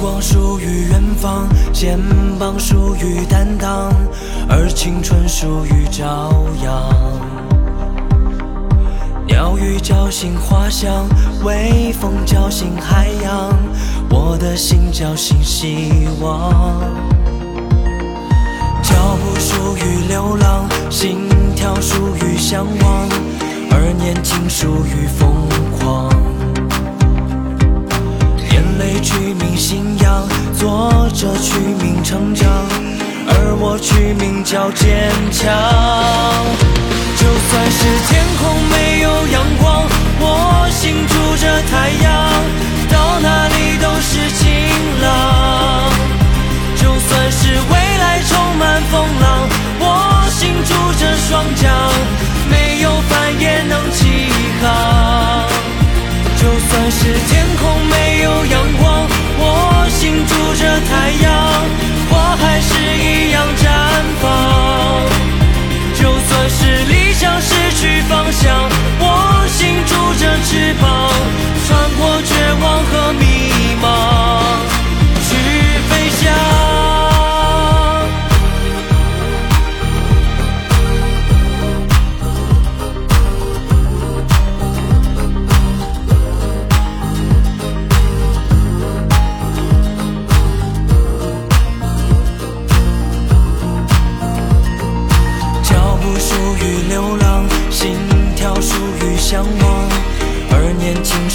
光属于远方，肩膀属于担当，而青春属于朝阳。鸟语叫醒花香，微风叫醒海洋，我的心叫醒希望。脚步属于流浪，心跳属于向往，而年轻属于疯狂。眼泪取名信仰，作者取名成长，而我取名叫坚强。就算是天空没有阳光，我心住着太阳，到哪里都是晴朗。就算是未来充满风浪，我心住着双桨，没有帆也能起航。就算是天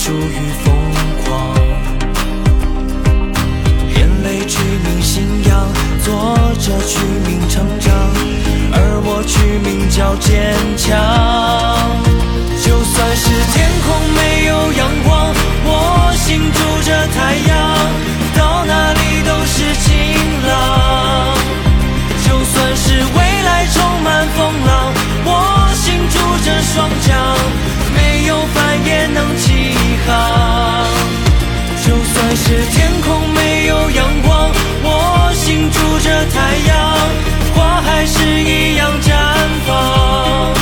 属于疯狂。眼泪取名信仰，作者取名成长，而我取名叫坚强。就算是天空没有阳光，我心住着太阳，到哪里都是晴朗。就算是未来充满风浪，我心住着双桨，没有帆也能起航。就算是天空没有阳光，我心住着太阳，花还是一样绽放。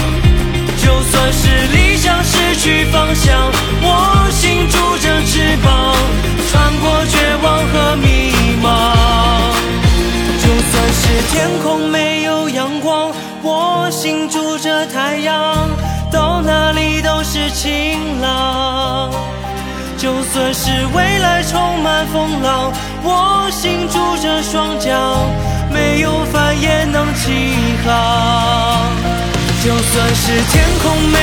就算是理想失去方向，我心住着翅膀，穿过绝望和迷茫。就算是天空没有阳光，我心住着太阳，到哪里都是晴朗。就算是未来充满风浪，我心住着双脚，没有帆也能起航。就算是天空没